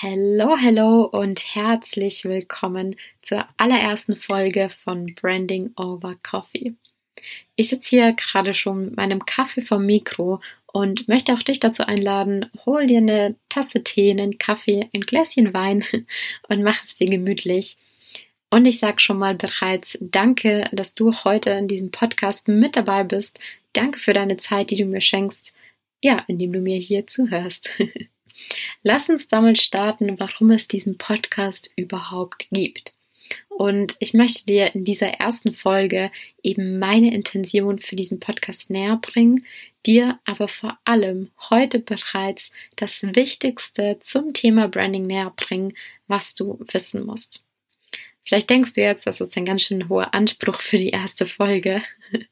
Hallo, hallo und herzlich willkommen zur allerersten Folge von Branding Over Coffee. Ich sitze hier gerade schon mit meinem Kaffee vom Mikro und möchte auch dich dazu einladen, hol dir eine Tasse Tee, einen Kaffee, ein Gläschen Wein und mach es dir gemütlich. Und ich sage schon mal bereits Danke, dass du heute in diesem Podcast mit dabei bist. Danke für deine Zeit, die du mir schenkst, ja, indem du mir hier zuhörst. Lass uns damit starten, warum es diesen Podcast überhaupt gibt. Und ich möchte dir in dieser ersten Folge eben meine Intention für diesen Podcast näher bringen, dir aber vor allem heute bereits das Wichtigste zum Thema Branding näher bringen, was du wissen musst. Vielleicht denkst du jetzt, das ist ein ganz schön hoher Anspruch für die erste Folge.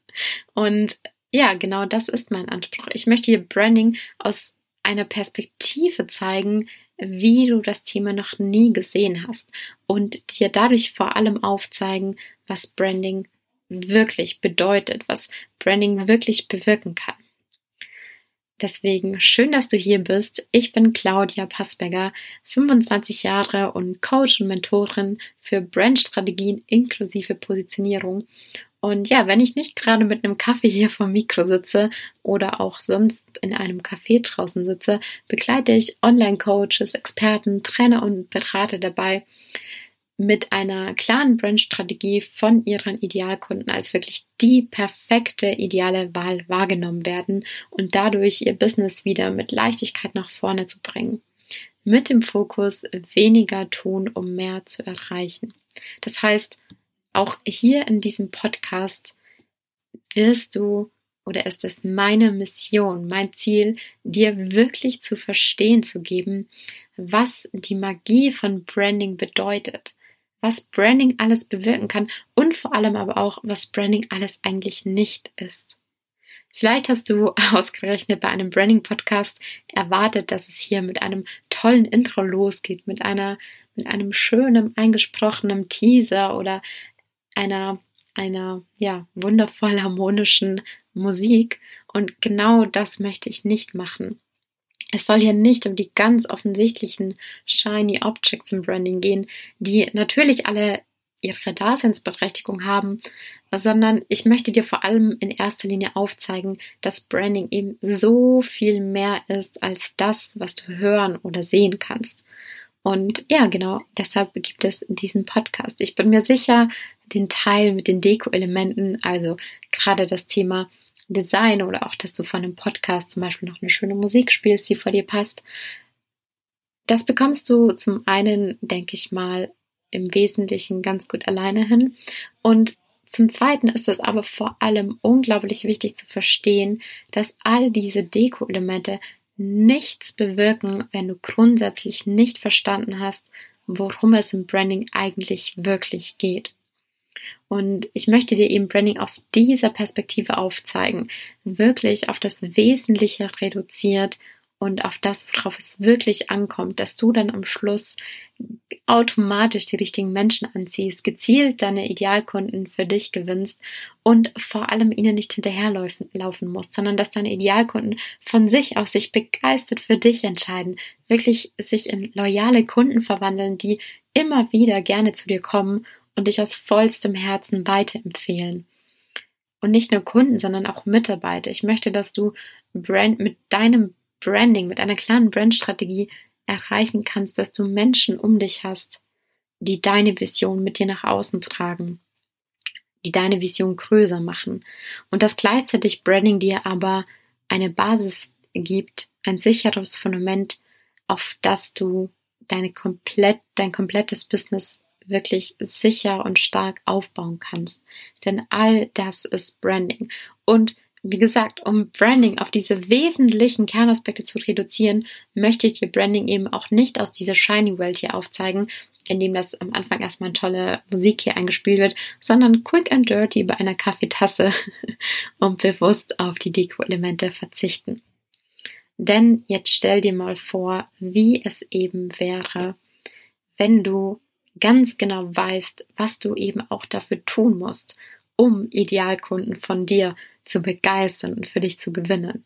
Und ja, genau das ist mein Anspruch. Ich möchte hier Branding aus eine Perspektive zeigen, wie du das Thema noch nie gesehen hast und dir dadurch vor allem aufzeigen, was Branding wirklich bedeutet, was Branding wirklich bewirken kann. Deswegen schön, dass du hier bist. Ich bin Claudia Passberger, 25 Jahre und Coach und Mentorin für Brandstrategien inklusive Positionierung und ja, wenn ich nicht gerade mit einem Kaffee hier vom Mikro sitze oder auch sonst in einem Café draußen sitze, begleite ich Online-Coaches, Experten, Trainer und Berater dabei, mit einer klaren Brandstrategie von ihren Idealkunden als wirklich die perfekte ideale Wahl wahrgenommen werden und dadurch ihr Business wieder mit Leichtigkeit nach vorne zu bringen. Mit dem Fokus weniger tun, um mehr zu erreichen. Das heißt, auch hier in diesem Podcast wirst du oder ist es meine Mission, mein Ziel, dir wirklich zu verstehen zu geben, was die Magie von Branding bedeutet, was Branding alles bewirken kann und vor allem aber auch, was Branding alles eigentlich nicht ist. Vielleicht hast du ausgerechnet bei einem Branding-Podcast erwartet, dass es hier mit einem tollen Intro losgeht, mit einer, mit einem schönen eingesprochenen Teaser oder einer, einer, ja, wundervoll harmonischen Musik. Und genau das möchte ich nicht machen. Es soll hier nicht um die ganz offensichtlichen shiny Objects im Branding gehen, die natürlich alle ihre Daseinsberechtigung haben, sondern ich möchte dir vor allem in erster Linie aufzeigen, dass Branding eben so viel mehr ist als das, was du hören oder sehen kannst. Und ja, genau, deshalb gibt es diesen Podcast. Ich bin mir sicher, den Teil mit den Deko-Elementen, also gerade das Thema Design oder auch, dass du von einem Podcast zum Beispiel noch eine schöne Musik spielst, die vor dir passt. Das bekommst du zum einen, denke ich mal, im Wesentlichen ganz gut alleine hin. Und zum Zweiten ist es aber vor allem unglaublich wichtig zu verstehen, dass all diese Deko-Elemente nichts bewirken, wenn du grundsätzlich nicht verstanden hast, worum es im Branding eigentlich wirklich geht. Und ich möchte dir eben Branding aus dieser Perspektive aufzeigen, wirklich auf das Wesentliche reduziert und auf das, worauf es wirklich ankommt, dass du dann am Schluss automatisch die richtigen Menschen anziehst, gezielt deine Idealkunden für dich gewinnst und vor allem ihnen nicht hinterherlaufen laufen musst, sondern dass deine Idealkunden von sich aus sich begeistert für dich entscheiden, wirklich sich in loyale Kunden verwandeln, die immer wieder gerne zu dir kommen und dich aus vollstem Herzen weiterempfehlen. Und nicht nur Kunden, sondern auch Mitarbeiter. Ich möchte, dass du Brand mit deinem Branding, mit einer klaren Brandstrategie erreichen kannst, dass du Menschen um dich hast, die deine Vision mit dir nach außen tragen, die deine Vision größer machen und dass gleichzeitig Branding dir aber eine Basis gibt, ein sicheres Fundament, auf das du deine komplett, dein komplettes Business wirklich sicher und stark aufbauen kannst. Denn all das ist Branding. Und wie gesagt, um Branding auf diese wesentlichen Kernaspekte zu reduzieren, möchte ich dir Branding eben auch nicht aus dieser Shiny World hier aufzeigen, indem das am Anfang erstmal tolle Musik hier eingespielt wird, sondern quick and dirty bei einer Kaffeetasse und bewusst auf die Deko-Elemente verzichten. Denn jetzt stell dir mal vor, wie es eben wäre, wenn du ganz genau weißt, was du eben auch dafür tun musst, um Idealkunden von dir zu begeistern und für dich zu gewinnen.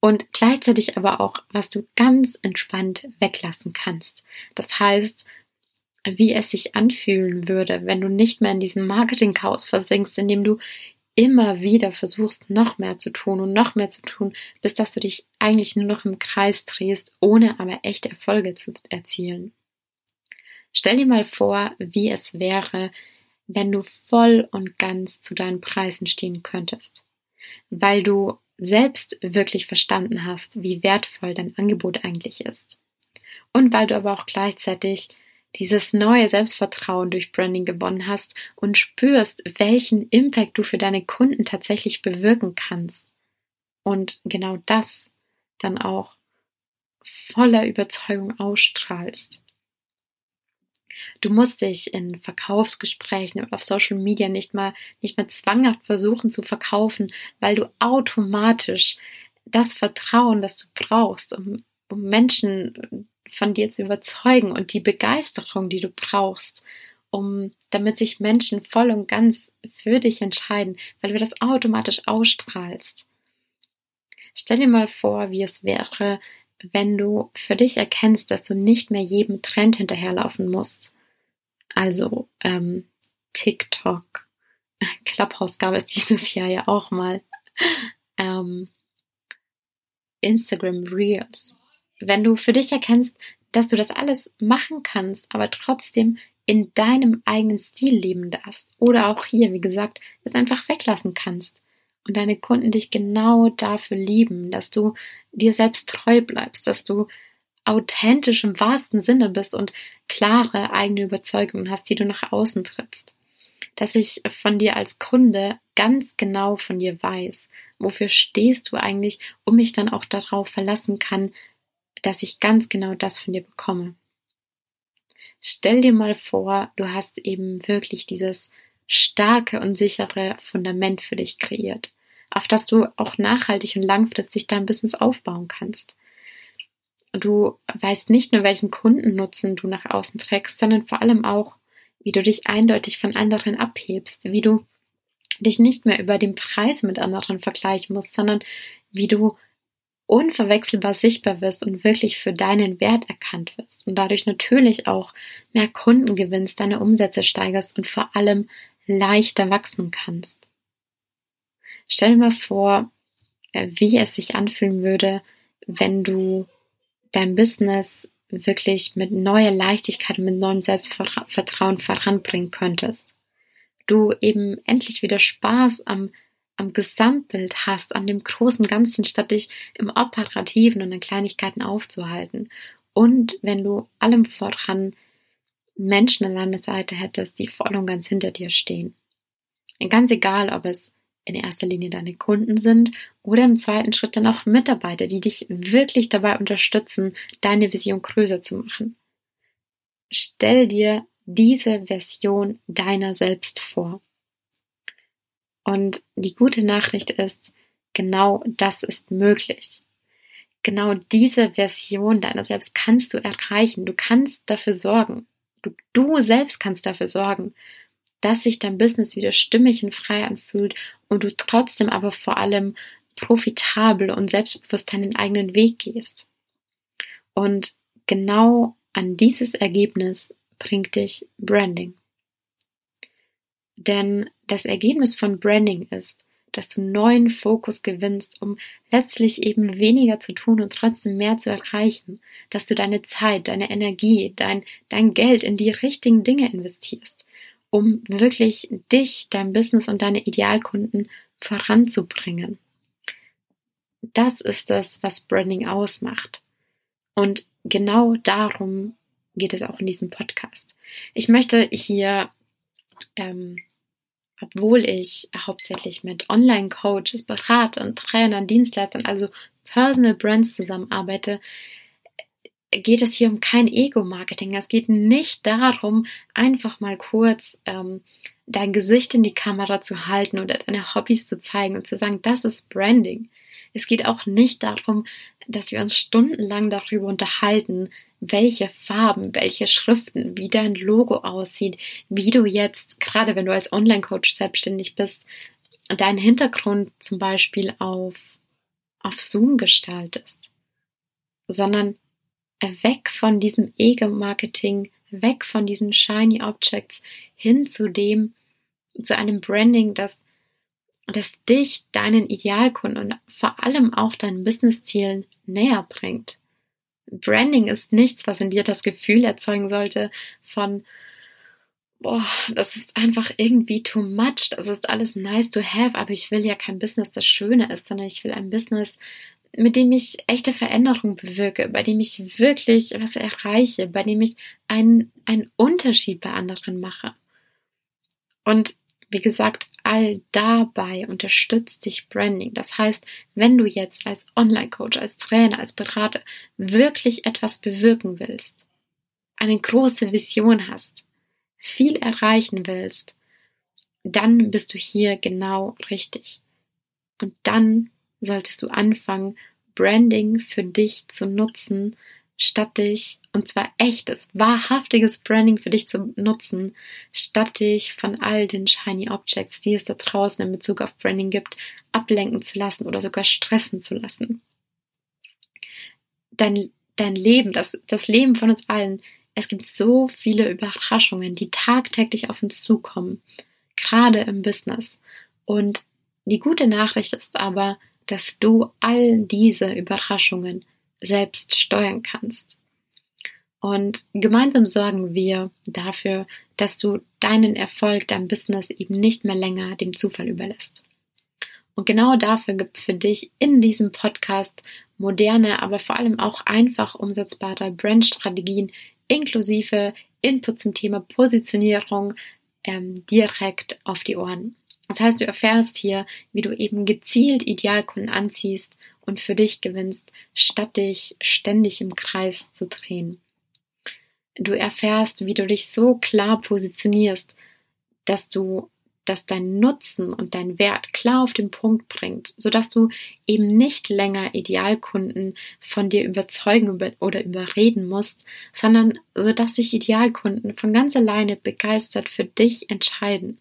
und gleichzeitig aber auch, was du ganz entspannt weglassen kannst. Das heißt, wie es sich anfühlen würde, wenn du nicht mehr in diesem Marketing-Chaos versinkst, indem du immer wieder versuchst, noch mehr zu tun und noch mehr zu tun, bis dass du dich eigentlich nur noch im Kreis drehst, ohne aber echte Erfolge zu erzielen. Stell dir mal vor, wie es wäre, wenn du voll und ganz zu deinen Preisen stehen könntest, weil du selbst wirklich verstanden hast, wie wertvoll dein Angebot eigentlich ist. Und weil du aber auch gleichzeitig dieses neue Selbstvertrauen durch Branding gewonnen hast und spürst, welchen Impact du für deine Kunden tatsächlich bewirken kannst. Und genau das dann auch voller Überzeugung ausstrahlst. Du musst dich in Verkaufsgesprächen oder auf Social Media nicht mal, nicht mehr zwanghaft versuchen zu verkaufen, weil du automatisch das Vertrauen, das du brauchst, um, um Menschen von dir zu überzeugen und die Begeisterung, die du brauchst, um damit sich Menschen voll und ganz für dich entscheiden, weil du das automatisch ausstrahlst. Stell dir mal vor, wie es wäre, wenn du für dich erkennst, dass du nicht mehr jedem Trend hinterherlaufen musst. Also ähm, TikTok, Clubhouse gab es dieses Jahr ja auch mal, ähm, Instagram Reels. Wenn du für dich erkennst, dass du das alles machen kannst, aber trotzdem in deinem eigenen Stil leben darfst oder auch hier, wie gesagt, es einfach weglassen kannst und deine Kunden dich genau dafür lieben, dass du dir selbst treu bleibst, dass du authentisch im wahrsten Sinne bist und klare eigene Überzeugungen hast, die du nach außen trittst. Dass ich von dir als Kunde ganz genau von dir weiß, wofür stehst du eigentlich, um mich dann auch darauf verlassen kann, dass ich ganz genau das von dir bekomme. Stell dir mal vor, du hast eben wirklich dieses starke und sichere Fundament für dich kreiert, auf das du auch nachhaltig und langfristig dein Business aufbauen kannst. Du weißt nicht nur, welchen Kundennutzen du nach außen trägst, sondern vor allem auch, wie du dich eindeutig von anderen abhebst, wie du dich nicht mehr über den Preis mit anderen vergleichen musst, sondern wie du unverwechselbar sichtbar wirst und wirklich für deinen Wert erkannt wirst und dadurch natürlich auch mehr Kunden gewinnst, deine Umsätze steigerst und vor allem leichter wachsen kannst. Stell dir mal vor, äh, wie es sich anfühlen würde, wenn du dein Business wirklich mit neuer Leichtigkeit und mit neuem Selbstvertrauen voranbringen könntest. Du eben endlich wieder Spaß am, am Gesamtbild hast, an dem großen Ganzen, statt dich im Operativen und in Kleinigkeiten aufzuhalten. Und wenn du allem voran Menschen an deiner Seite hättest, die voll und ganz hinter dir stehen. Ganz egal, ob es in erster Linie deine Kunden sind oder im zweiten Schritt dann auch Mitarbeiter, die dich wirklich dabei unterstützen, deine Vision größer zu machen. Stell dir diese Version deiner selbst vor. Und die gute Nachricht ist, genau das ist möglich. Genau diese Version deiner selbst kannst du erreichen. Du kannst dafür sorgen. Du, du selbst kannst dafür sorgen, dass sich dein Business wieder stimmig und frei anfühlt und du trotzdem aber vor allem profitabel und selbstbewusst deinen eigenen Weg gehst. Und genau an dieses Ergebnis bringt dich Branding. Denn das Ergebnis von Branding ist, dass du neuen Fokus gewinnst, um letztlich eben weniger zu tun und trotzdem mehr zu erreichen, dass du deine Zeit, deine Energie, dein, dein Geld in die richtigen Dinge investierst um wirklich dich, dein Business und deine Idealkunden voranzubringen. Das ist das, was Branding ausmacht. Und genau darum geht es auch in diesem Podcast. Ich möchte hier, ähm, obwohl ich hauptsächlich mit Online-Coaches, Beratern, Trainern, Dienstleistern, also Personal Brands zusammenarbeite, geht es hier um kein Ego-Marketing. Es geht nicht darum, einfach mal kurz ähm, dein Gesicht in die Kamera zu halten oder deine Hobbys zu zeigen und zu sagen, das ist Branding. Es geht auch nicht darum, dass wir uns stundenlang darüber unterhalten, welche Farben, welche Schriften, wie dein Logo aussieht, wie du jetzt, gerade wenn du als Online-Coach selbstständig bist, deinen Hintergrund zum Beispiel auf auf Zoom gestaltest, sondern weg von diesem Ego-Marketing, weg von diesen shiny Objects hin zu dem, zu einem Branding, das, das dich deinen Idealkunden und vor allem auch deinen Businesszielen näher bringt. Branding ist nichts, was in dir das Gefühl erzeugen sollte von, boah, das ist einfach irgendwie too much, das ist alles nice to have, aber ich will ja kein Business, das Schöne ist, sondern ich will ein Business, mit dem ich echte Veränderung bewirke, bei dem ich wirklich was erreiche, bei dem ich einen, einen Unterschied bei anderen mache. Und wie gesagt, all dabei unterstützt dich Branding. Das heißt, wenn du jetzt als Online-Coach, als Trainer, als Berater wirklich etwas bewirken willst, eine große Vision hast, viel erreichen willst, dann bist du hier genau richtig. Und dann solltest du anfangen, Branding für dich zu nutzen, statt dich, und zwar echtes, wahrhaftiges Branding für dich zu nutzen, statt dich von all den shiny Objects, die es da draußen in Bezug auf Branding gibt, ablenken zu lassen oder sogar stressen zu lassen. Dein, dein Leben, das, das Leben von uns allen es gibt so viele Überraschungen, die tagtäglich auf uns zukommen, gerade im Business. Und die gute Nachricht ist aber, dass du all diese Überraschungen selbst steuern kannst. Und gemeinsam sorgen wir dafür, dass du deinen Erfolg, dein Business eben nicht mehr länger dem Zufall überlässt. Und genau dafür gibt es für dich in diesem Podcast moderne, aber vor allem auch einfach umsetzbare Brandstrategien, inklusive Input zum Thema Positionierung ähm, direkt auf die Ohren. Das heißt, du erfährst hier, wie du eben gezielt Idealkunden anziehst und für dich gewinnst, statt dich ständig im Kreis zu drehen. Du erfährst, wie du dich so klar positionierst, dass du das dein Nutzen und dein Wert klar auf den Punkt bringt, sodass du eben nicht länger Idealkunden von dir überzeugen oder überreden musst, sondern sodass sich Idealkunden von ganz alleine begeistert für dich entscheiden.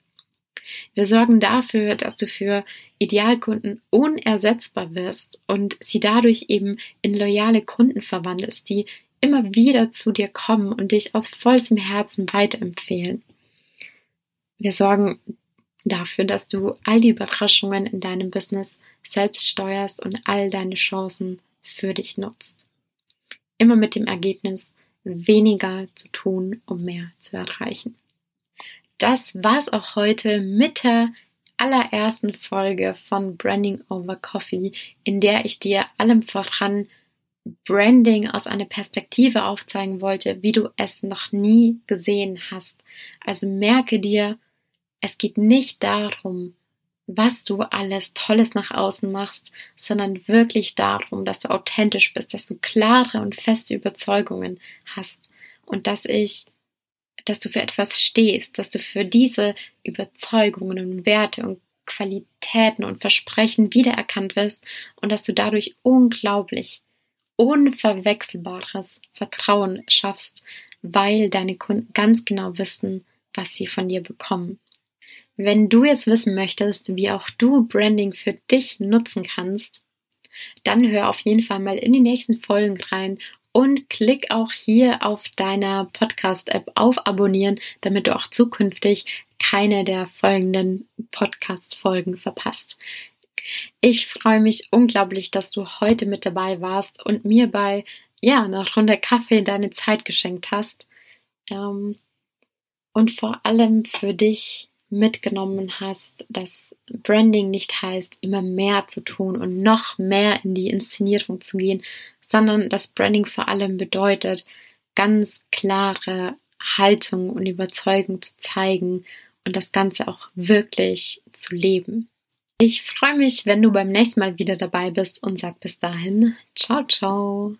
Wir sorgen dafür, dass du für Idealkunden unersetzbar wirst und sie dadurch eben in loyale Kunden verwandelst, die immer wieder zu dir kommen und dich aus vollstem Herzen weiterempfehlen. Wir sorgen dafür, dass du all die Überraschungen in deinem Business selbst steuerst und all deine Chancen für dich nutzt. Immer mit dem Ergebnis, weniger zu tun, um mehr zu erreichen. Das war's auch heute mit der allerersten Folge von Branding over Coffee, in der ich dir allem voran Branding aus einer Perspektive aufzeigen wollte, wie du es noch nie gesehen hast. Also merke dir, es geht nicht darum, was du alles Tolles nach außen machst, sondern wirklich darum, dass du authentisch bist, dass du klare und feste Überzeugungen hast und dass ich, dass du für etwas stehst, dass du für diese Überzeugungen und Werte und Qualitäten und Versprechen wiedererkannt wirst und dass du dadurch unglaublich unverwechselbares Vertrauen schaffst, weil deine Kunden ganz genau wissen, was sie von dir bekommen. Wenn du jetzt wissen möchtest, wie auch du Branding für dich nutzen kannst, dann hör auf jeden Fall mal in die nächsten Folgen rein und klick auch hier auf deiner Podcast-App auf Abonnieren, damit du auch zukünftig keine der folgenden Podcast-Folgen verpasst. Ich freue mich unglaublich, dass du heute mit dabei warst und mir bei ja, einer Runde Kaffee deine Zeit geschenkt hast. Ähm, und vor allem für dich mitgenommen hast, dass Branding nicht heißt, immer mehr zu tun und noch mehr in die Inszenierung zu gehen, sondern dass Branding vor allem bedeutet, ganz klare Haltung und Überzeugung zu zeigen und das Ganze auch wirklich zu leben. Ich freue mich, wenn du beim nächsten Mal wieder dabei bist und sag bis dahin, ciao, ciao.